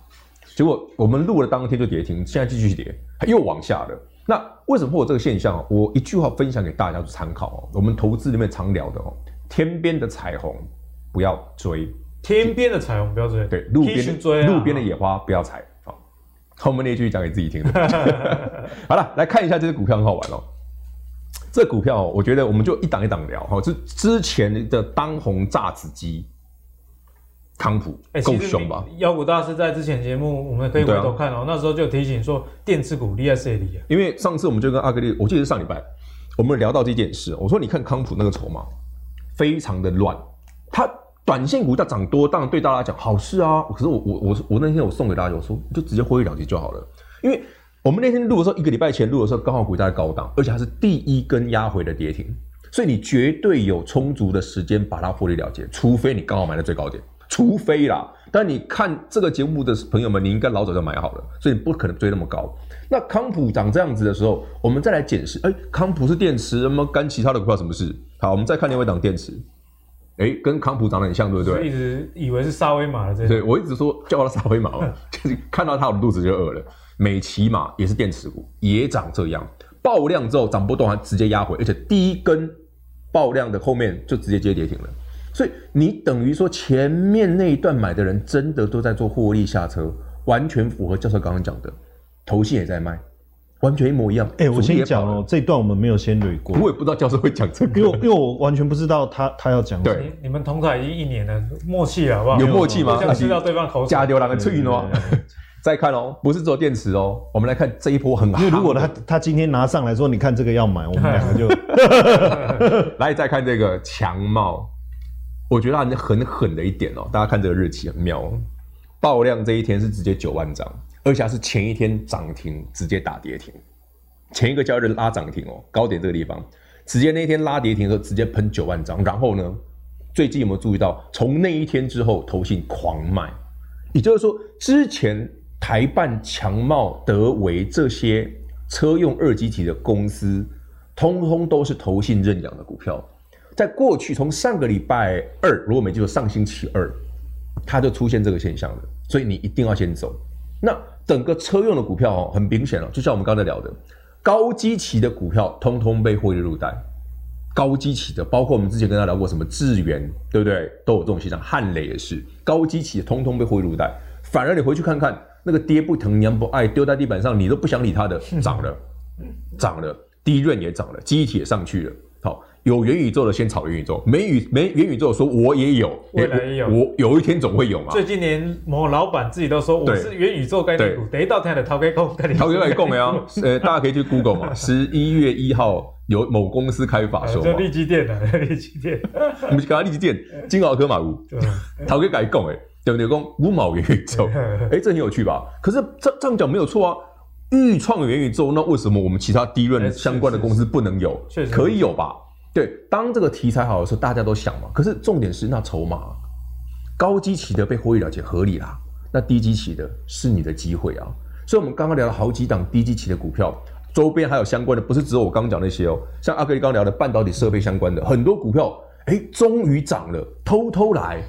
结果我们录了当天就跌停，现在继续跌，又往下了。那为什么会有这个现象？我一句话分享给大家做参考哦。我们投资里面常聊的哦，天边的彩虹不要追，天边的彩虹不要追，对，路边追、啊、路边的野花不要采。好，后面那句讲给自己听的。<laughs> 好了，来看一下这支股票很好玩哦。这股票我觉得我们就一档一档聊哈，是之前的当红炸子鸡。康普够凶吧？妖股大师在之前节目，我们可以回头看哦。啊、那时候就提醒说，电池股厉害谁厉害？因为上次我们就跟阿格力，我记得是上礼拜，我们聊到这件事。我说，你看康普那个筹码非常的乱，它短线股价涨多，当然对大家讲好事啊。可是我我我我那天我送给大家，我说就直接获利了结就好了。因为我们那天录的时候，一个礼拜前录的时候，刚好股价在高档，而且它是第一根压回的跌停，所以你绝对有充足的时间把它获利了结，除非你刚好买在最高点。除非啦，但你看这个节目的朋友们，你应该老早就买好了，所以你不可能追那么高。那康普长这样子的时候，我们再来检视，哎，康普是电池，那么干其他的股票什么事？好，我们再看另外一档电池，哎，跟康普长得很像，对不对？一直以为是沙威玛的这，对，我一直说叫它沙威玛嘛，<laughs> 就是看到它我的肚子就饿了。美琪玛也是电池股，也长这样，爆量之后涨不动，还直接压回，而且第一根爆量的后面就直接接跌停了。所以你等于说前面那一段买的人真的都在做获利下车，完全符合教授刚刚讲的，头信也在卖，完全一模一样。哎、欸，我先讲哦，这一段我们没有先捋过，我也不知道教授会讲这个，因为因为我完全不知道他他要讲什么。对，你，你们同台已经一年了，默契了好不好？有默契吗？知道对方口加丢两个脆喏。再看哦，不是做电池哦，我们来看这一波很好。因为如果他他今天拿上来说，你看这个要买，我们两个就 <laughs> <laughs> 来再看这个强茂。我觉得它很狠的一点哦，大家看这个日期很妙哦，爆量这一天是直接九万张，而且是前一天涨停直接打跌停，前一个交易日拉涨停哦，高点这个地方，直接那一天拉跌停的时候直接喷九万张，然后呢，最近有没有注意到，从那一天之后投信狂卖，也就是说之前台办、强茂、德维这些车用二极体的公司，通通都是投信认养的股票。在过去，从上个礼拜二，如果没记错，上星期二，它就出现这个现象了。所以你一定要先走。那整个车用的股票哦，很明显了，就像我们刚才聊的，高基期的股票通通被获利入袋。高基期的，包括我们之前跟大家聊过什么智原，对不对？都有这种现象。汉磊也是高基期的，通通被获利入袋。反而你回去看看，那个爹不疼娘不爱，丢在地板上你都不想理它的，涨了，涨了，低润也涨了，基体也上去了。好。有元宇宙的先炒元宇宙，没宇没元宇宙说我也有，未来也有，我有一天总会有嘛。最近连某老板自己都说我是元宇宙概念股，等一到天的陶开共，陶开来共没有？呃，大家可以去 Google 嘛，十一月一号有某公司开法说，就立基店 <laughs> 的立基电，我们刚刚立基电，<laughs> 金鳌科马屋，陶开改共哎，对不对？共五毛元宇宙，<laughs> 哎，这很有趣吧？可是这这样讲没有错啊，预创元宇宙，那为什么我们其他低润相关的公司不能有？确实可以有吧？对，当这个题材好的时候，大家都想嘛。可是重点是那筹码，高基期的被获利了结合理啦。那低基期的是你的机会啊。所以我们刚刚聊了好几档低基期的股票，周边还有相关的，不是只有我刚刚讲那些哦，像阿格力刚聊的半导体设备相关的很多股票，哎，终于涨了，偷偷来。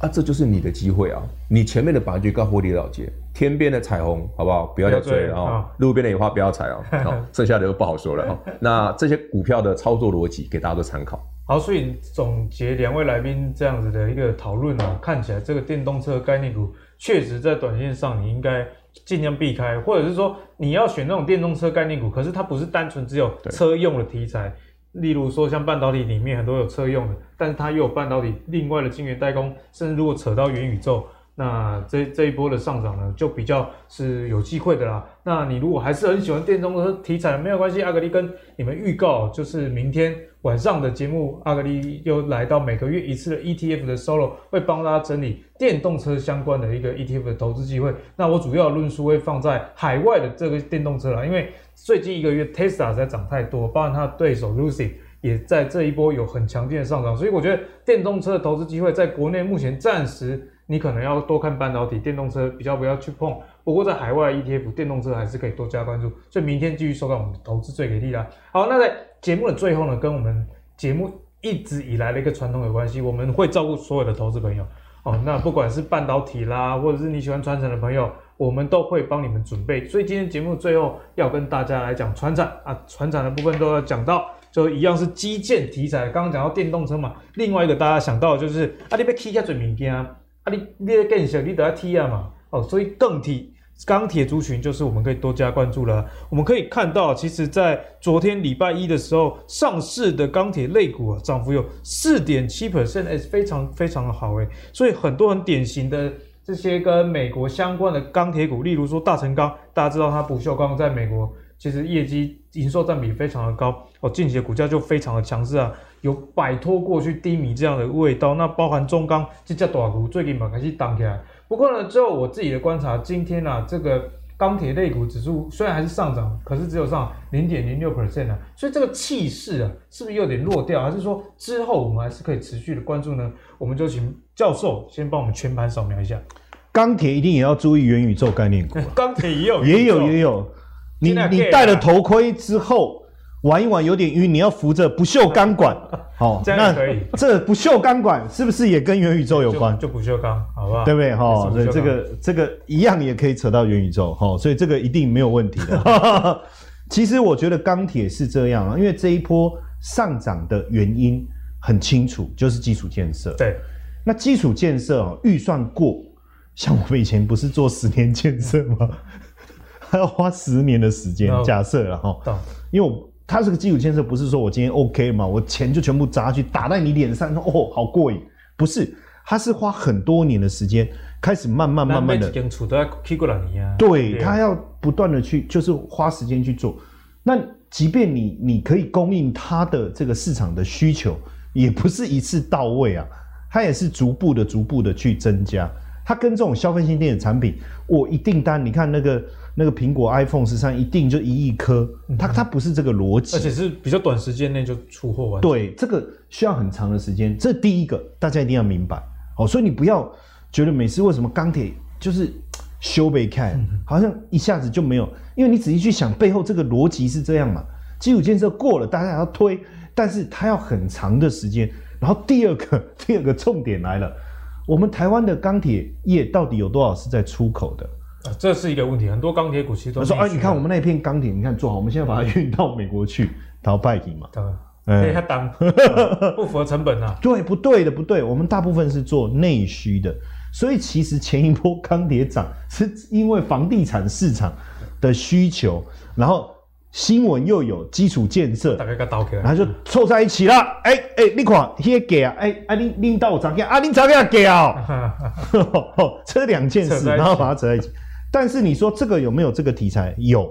啊，这就是你的机会啊！你前面的本来就高获利了结，天边的彩虹好不好？不要再追了啊！路边的野花不要采哦！好，<laughs> 剩下的就不好说了哈。那这些股票的操作逻辑给大家做参考。好，所以总结两位来宾这样子的一个讨论啊，看起来这个电动车概念股确实在短线上你应该尽量避开，或者是说你要选那种电动车概念股，可是它不是单纯只有车用的题材。例如说，像半导体里面很多有车用的，但是它又有半导体另外的晶圆代工，甚至如果扯到元宇宙，那这这一波的上涨呢，就比较是有机会的啦。那你如果还是很喜欢电动车题材，没有关系，阿格力跟你们预告，就是明天晚上的节目，阿格力又来到每个月一次的 ETF 的 solo，会帮大家整理电动车相关的一个 ETF 的投资机会。那我主要论述会放在海外的这个电动车啦，因为。最近一个月，Tesla 在涨太多，包含它的对手 Lucy 也在这一波有很强劲的上涨，所以我觉得电动车的投资机会在国内目前暂时你可能要多看半导体，电动车比较不要去碰。不过在海外 ETF 电动车还是可以多加关注，所以明天继续收看我们投资最给力啦。好，那在节目的最后呢，跟我们节目一直以来的一个传统有关系，我们会照顾所有的投资朋友哦。那不管是半导体啦，或者是你喜欢传承的朋友。我们都会帮你们准备，所以今天节目最后要跟大家来讲传产啊，传产的部分都要讲到，就一样是基建题材。刚刚讲到电动车嘛，另外一个大家想到的就是啊，你要踢下嘴明天，啊你你的更小，你都要踢啊嘛，哦，所以钢铁钢铁族群就是我们可以多加关注了。我们可以看到，其实在昨天礼拜一的时候，上市的钢铁类股啊，涨幅有四点七 percent，哎，非常非常的好哎，所以很多很典型的。这些跟美国相关的钢铁股，例如说大成钢，大家知道它不锈钢在美国其实业绩营收占比非常的高哦，近期的股价就非常的强势啊，有摆脱过去低迷这样的味道。那包含中钢这家大股最近嘛开始涨起来，不过呢，之后我自己的观察，今天啊这个钢铁类股指数虽然还是上涨，可是只有上零点零六 percent 啊，所以这个气势啊是不是有点弱掉？还是说之后我们还是可以持续的关注呢？我们就请教授先帮我们全盘扫描一下。钢铁一定也要注意元宇宙概念股，钢铁也有，也有，也有。你你戴了头盔之后玩一玩有点晕，你要扶着不锈钢管，<laughs> 好，这样可以。<laughs> 这不锈钢管是不是也跟元宇宙有关？就，就不锈钢，好不好？对不对？哈，所以这个这个一样也可以扯到元宇宙，哈，所以这个一定没有问题的。<laughs> 其实我觉得钢铁是这样啊，因为这一波上涨的原因很清楚，就是基础建设。对，那基础建设啊，预算过。像我们以前不是做十年建设吗？还要花十年的时间。假设了哈，因为我它这个基础建设不是说我今天 OK 嘛，我钱就全部砸去打在你脸上，说哦好过瘾，不是，它是花很多年的时间，开始慢慢慢慢的。对，它要不断的去，就是花时间去做。那即便你你可以供应它的这个市场的需求，也不是一次到位啊，它也是逐步的、逐步的去增加。它跟这种消费性电子产品，我一订单，你看那个那个苹果 iPhone 十三一定就一亿颗，它它不是这个逻辑，而且是比较短时间内就出货完。对，这个需要很长的时间，这第一个大家一定要明白。好，所以你不要觉得每次为什么钢铁就是修被看，好像一下子就没有，因为你仔细去想背后这个逻辑是这样嘛，基础建设过了，大家还要推，但是它要很长的时间。然后第二个 <laughs> 第二个重点来了。我们台湾的钢铁业到底有多少是在出口的？啊，这是一个问题。很多钢铁股其实都说，哎，你看我们那片钢铁，你看做好，我们现在把它 <laughs> 运到美国去，淘拜金嘛。对，哎，它当 <laughs> 不符合成本啊。对，不对的，不对。我们大部分是做内需的，所以其实前一波钢铁涨是因为房地产市场的需求，然后。新闻又有基础建设，大概个刀然后就凑在一起了。哎、欸、哎、欸，你看，那个给啊，哎、欸、啊，你领导涨价啊，你涨价给啊，<laughs> 这两件事，然后把它扯在一起。但是你说这个有没有这个题材？有，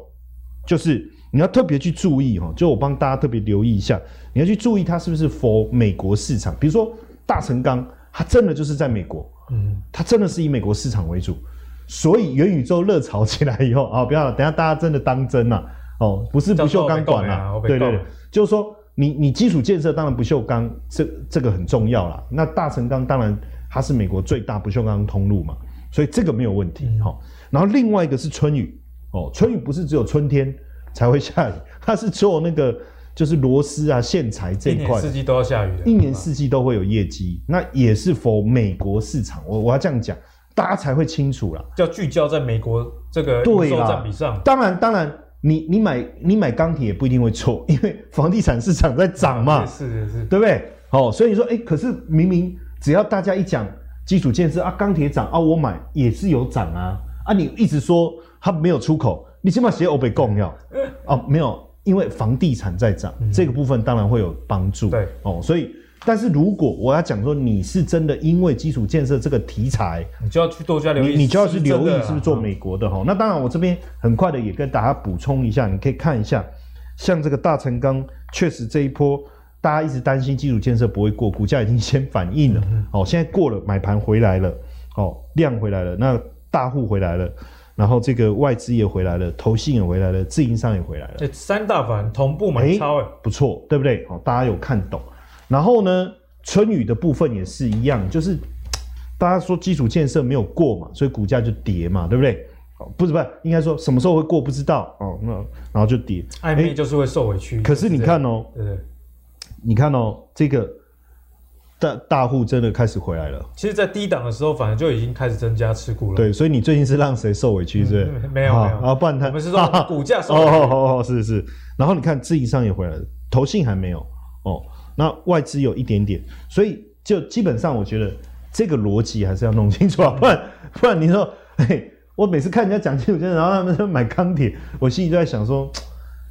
就是你要特别去注意哈，就我帮大家特别留意一下，你要去注意它是不是 for 美国市场。比如说大成钢，它真的就是在美国，嗯，它真的是以美国市场为主。所以元宇宙热潮起来以后啊，不要，等下大家真的当真了。哦，不是不锈钢管啦，对对对，就是说你你基础建设当然不锈钢，这这个很重要啦。那大成钢当然它是美国最大不锈钢通路嘛，所以这个没有问题。哈、嗯，然后另外一个是春雨，哦，春雨不是只有春天才会下雨，<laughs> 它是做那个就是螺丝啊、线材这一块，一年四季都要下雨的，一年四季都会有业绩，那也是 for 美国市场。我我要这样讲，大家才会清楚啦，要聚焦在美国这个对收占比上。当然，当然。你你买你买钢铁也不一定会错，<laughs> 因为房地产市场在涨嘛，是是是，对不对？哦，所以你说，哎，可是明明只要大家一讲基础建设啊，钢铁涨啊，我买也是有涨啊，啊，你一直说它没有出口，你起码写欧北供要哦，没有，因为房地产在涨，嗯、这个部分当然会有帮助，对，哦，所以。但是如果我要讲说你是真的因为基础建设这个题材，你就要去多加留意，你就要去留意是不是做美国的哈。那当然，我这边很快的也跟大家补充一下，你可以看一下，像这个大成钢，确实这一波大家一直担心基础建设不会过，股价已经先反应了，哦，现在过了，买盘回来了，哦，量回来了，那大户回来了，然后这个外资也回来了，投信也回来了，自营商也回来了，这三大法同步买超，哎，不错，对不对？哦，大家有看懂。然后呢，春雨的部分也是一样，就是大家说基础建设没有过嘛，所以股价就跌嘛，对不对？哦，不是不是，应该说什么时候会过不知道哦，那然后就跌，暧昧就是会受委屈。可是你看哦，对对，你看哦，这个大大户真的开始回来了。其实，在低档的时候，反而就已经开始增加持股了。对，所以你最近是让谁受委屈？是不是？嗯、没有没有，啊，不然他我们是说 <laughs> 股价受委屈。哦哦哦，是是。然后你看，自营商也回来了，投信还没有哦。那外资有一点点，所以就基本上我觉得这个逻辑还是要弄清楚啊，不然不然你说，嘿，我每次看人家讲基础然后他们说买钢铁，我心里就在想说，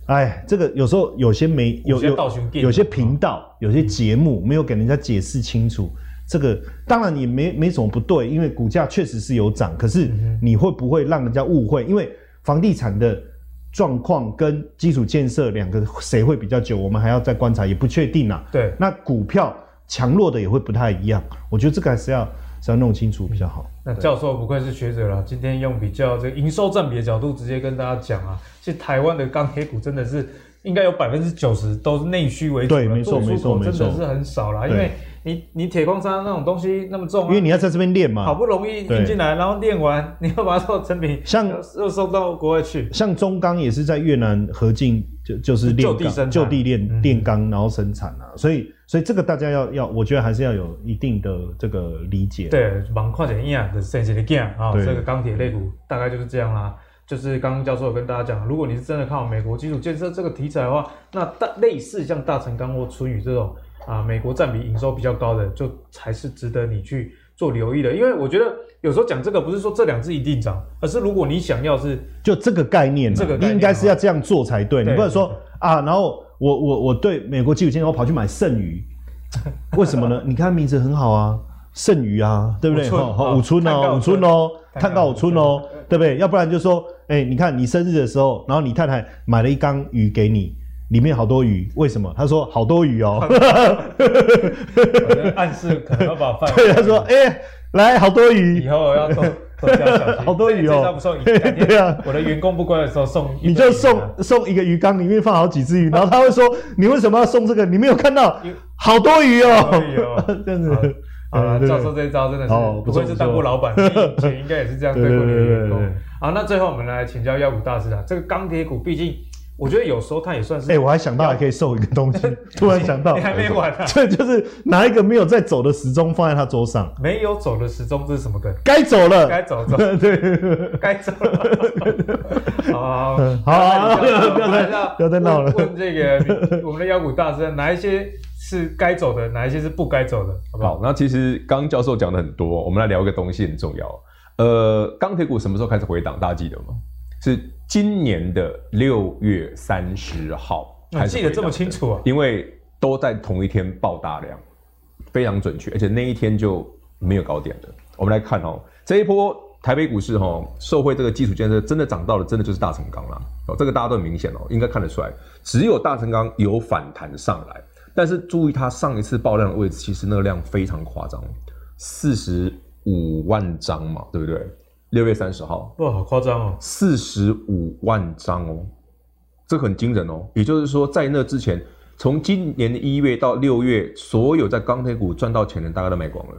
哎，这个有时候有些没有有有些频道有些节目没有给人家解释清楚，这个当然也没没什么不对，因为股价确实是有涨，可是你会不会让人家误会？因为房地产的。状况跟基础建设两个谁会比较久？我们还要再观察，也不确定啊。对，那股票强弱的也会不太一样。我觉得这个还是要是要弄清楚比较好。那教授不愧是学者了，今天用比较这个营收占比的角度直接跟大家讲啊，其实台湾的钢铁股真的是应该有百分之九十都是内需为主，对，没错没错没错，真的是很少啦，因为。你你铁矿砂那种东西那么重，啊，因为你要在这边练嘛，好不容易运进来，然后练完，你要把它做成品，像又送到国外去。像中钢也是在越南合进，就就是炼钢，就地炼炼钢，然后生产啊。所以所以这个大家要要，我觉得还是要有一定的这个理解。对，蛮快点一样的生产的量啊，这个钢铁类股大概就是这样啦。就是刚刚教授有跟大家讲，如果你是真的看好美国基础建设这个题材的话，那大类似像大成钢或春雨这种。啊，美国占比营收比较高的，就才是值得你去做留意的。因为我觉得有时候讲这个不是说这两只一定涨，而是如果你想要是就这个概念，这个概念应该是要这样做才对。对你不能说啊，然后我我我对美国基础建设我跑去买剩余，<laughs> 为什么呢？你看名字很好啊，剩余啊，对不对？好，武村哦，五村哦，看到五村哦，对不对？要不然就说，哎、欸，你看你生日的时候，然后你太太买了一缸鱼给你。里面好多鱼，为什么？他说好多鱼哦，暗示可能要把饭。<laughs> 对，他说，哎、欸，来好多鱼，以后我要多多加小心。好多鱼哦，不送鱼。<laughs> 对啊，我的员工不乖的时候送，你就送送一个鱼缸，里面放好几只鱼，然后他会说，你为什么要送这个？你没有看到 <laughs> 好多鱼哦，好多鱼哦，这样子。啊，教授这一招真的是不愧是当过老板，以前应该也是这样对过你的员工。好，那最后我们来请教妖股大师啊，这个钢铁股毕竟。我觉得有时候他也算是，哎、欸，我还想到还可以送一个东西，<laughs> 突然想到，你还没完啊？<laughs> 这就是拿一个没有在走的时钟放在他桌上。没有走的时钟，这是什么梗？该走了，该走了，<laughs> 对，该走了。好好好，不要不要再不要再闹了。问这个我们的妖股大师，哪一些是该走的，哪一些是不该走的？好不好？好，那其实刚刚教授讲的很多，我们来聊一个东西很重要。呃，钢铁股什么时候开始回档？大家记得吗？是今年的六月三十号，还记得这么清楚啊？因为都在同一天爆大量，非常准确，而且那一天就没有高点的。我们来看哦，这一波台北股市哈，受惠这个基础建设真的涨到了，真的就是大成钢了哦，这个大家都很明显哦，应该看得出来，只有大成钢有反弹上来，但是注意它上一次爆量的位置，其实那个量非常夸张，四十五万张嘛，对不对？六月三十号，哇，好夸张哦！四十五万张哦，这很惊人哦。也就是说，在那之前，从今年的一月到六月，所有在钢铁股赚到钱的，大概都卖光了。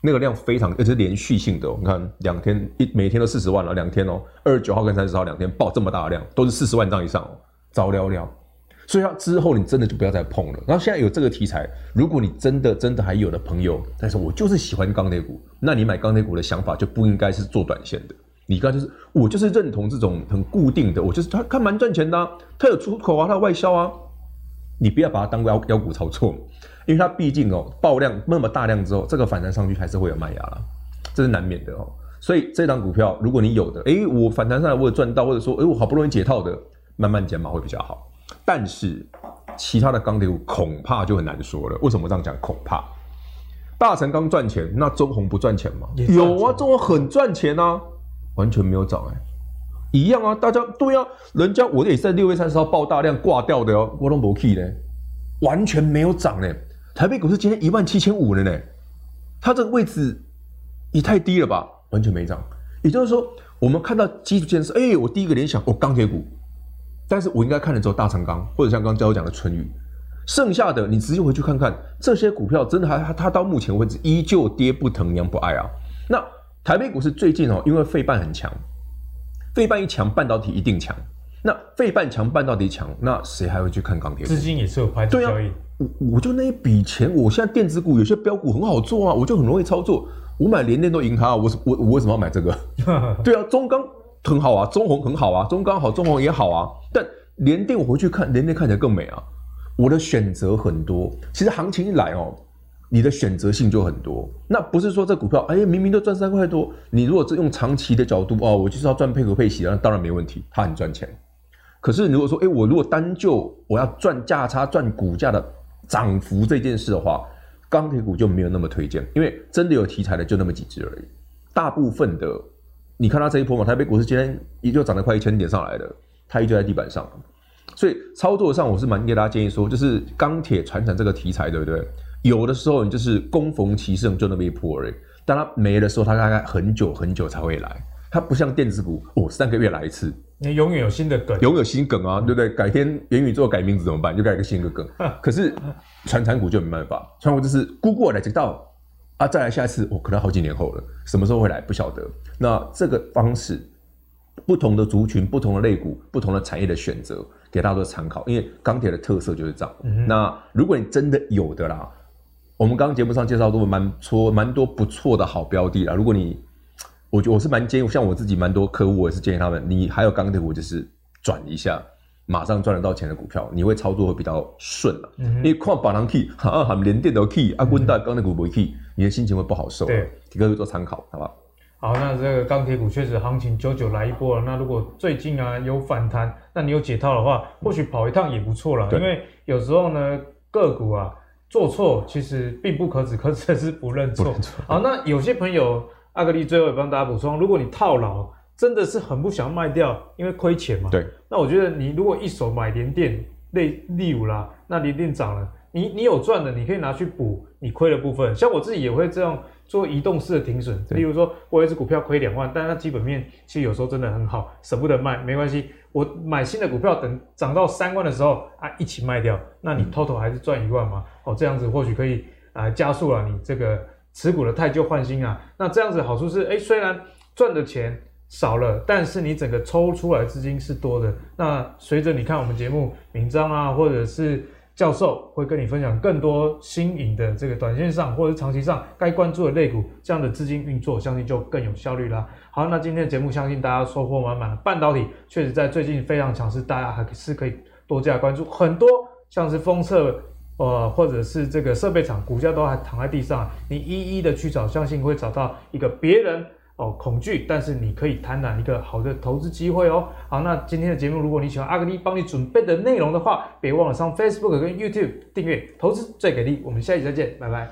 那个量非常，而且是连续性的、哦。你看两天一每天都四十万了，两天哦，二十九号跟三十号两天爆这么大的量，都是四十万张以上哦，早聊聊。所以它之后你真的就不要再碰了。然后现在有这个题材，如果你真的真的还有的朋友，但是我就是喜欢钢铁股，那你买钢铁股的想法就不应该是做短线的。你刚就是我就是认同这种很固定的，我就是它它蛮赚钱的、啊，它有出口啊，它有外销啊，你不要把它当妖妖股操作，因为它毕竟哦爆量那么大量之后，这个反弹上去还是会有卖压了，这是难免的哦。所以这档股票如果你有的，哎，我反弹上来我有赚到，或者说哎我好不容易解套的，慢慢减码会比较好。但是其他的钢铁股恐怕就很难说了。为什么这样讲？恐怕大成钢赚钱，那中红不赚钱吗？有啊，中鸿很赚钱啊，完全没有涨哎、欸，一样啊，大家对啊，人家我也是在六月三十号爆大量挂掉的哦，我都没 key 呢，完全没有涨呢。台北股市今天一万七千五了呢，它这个位置也太低了吧，完全没涨。也就是说，我们看到基础建设，哎，我第一个联想，哦，钢铁股。但是我应该看的只有大成钢，或者像刚刚教我讲的春雨，剩下的你直接回去看看这些股票，真的还它它到目前为止依旧跌不疼娘不爱啊。那台北股市最近哦，因为费半很强，费半一强，半导体一定强。那费半强，半导体强，那谁还会去看钢铁？资金也是有排除交易。我我就那一笔钱，我现在电子股有些标股很好做啊，我就很容易操作。我买联电都赢它，我我我为什么要买这个？<laughs> 对啊，中钢。很好啊，中红很好啊，中钢好，中红也好啊。但联电我回去看，联电看起来更美啊。我的选择很多，其实行情一来哦，你的选择性就很多。那不是说这股票，哎，明明都赚三块多，你如果是用长期的角度哦，我就是要赚配股配息，那当然没问题，它很赚钱。可是如果说，哎，我如果单就我要赚价差、赚股价的涨幅这件事的话，钢铁股就没有那么推荐，因为真的有题材的就那么几只而已，大部分的。你看它这一波嘛，台北股市今天依旧涨了快一千点上来的，它依旧在地板上，所以操作上我是蛮给大家建议说，就是钢铁传承这个题材，对不对？有的时候你就是攻逢其胜就那么一波而已，当它没的时候，它大概很久很久才会来，它不像电子股，哦，三个月来一次，你永远有新的梗，永远有新梗啊，对不对？改天元宇宙改名字怎么办？就改一个新的梗。可是传产股就没办法，传产股就是估过来就到。啊，再来下一次，我、哦、可能好几年后了，什么时候会来不晓得。那这个方式，不同的族群、不同的类股、不同的产业的选择，给大家做参考。因为钢铁的特色就是这样。嗯、那如果你真的有的啦，我们刚刚节目上介绍都蛮错，蛮多不错的好标的啦。如果你，我觉得我是蛮建议，像我自己蛮多客户，我也是建议他们，你还有钢铁股，就是转一下。马上赚得到钱的股票，你会操作会比较顺了。嗯、因为看别人 key，啊，他们连电都 key，啊，温大钢铁股不会 key，你的心情会不好受。对，给各位做参考，好不好？好，那这个钢铁股确实行情久久来一波了。那如果最近啊有反弹，那你有解套的话，或许跑一趟也不错了。因为有时候呢个股啊做错，其实并不可耻，可耻的是不认错。好，那有些朋友阿格力最后也帮大家补充，如果你套牢。真的是很不想卖掉，因为亏钱嘛。对。那我觉得你如果一手买联电，例例如啦，那联电涨了，你你有赚的，你可以拿去补你亏的部分。像我自己也会这样做移动式的停损。例如说，我有一只股票亏两万，但是它基本面其实有时候真的很好，舍不得卖，没关系。我买新的股票，等涨到三万的时候啊，一起卖掉，那你 total 还是赚一万嘛。哦，这样子或许可以啊加速了你这个持股的太旧换新啊。那这样子好处是，哎，虽然赚的钱。少了，但是你整个抽出来资金是多的。那随着你看我们节目，名章啊，或者是教授会跟你分享更多新颖的这个短线上或者长期上该关注的类股，这样的资金运作，相信就更有效率啦。好，那今天的节目相信大家收获满满。半导体确实在最近非常强势，大家还是可以多加关注。很多像是封测，呃，或者是这个设备厂，股价都还躺在地上，你一一的去找，相信会找到一个别人。哦，恐惧，但是你可以贪婪一个好的投资机会哦。好，那今天的节目，如果你喜欢阿格力帮你准备的内容的话，别忘了上 Facebook 跟 YouTube 订阅《投资最给力》。我们下期再见，拜拜。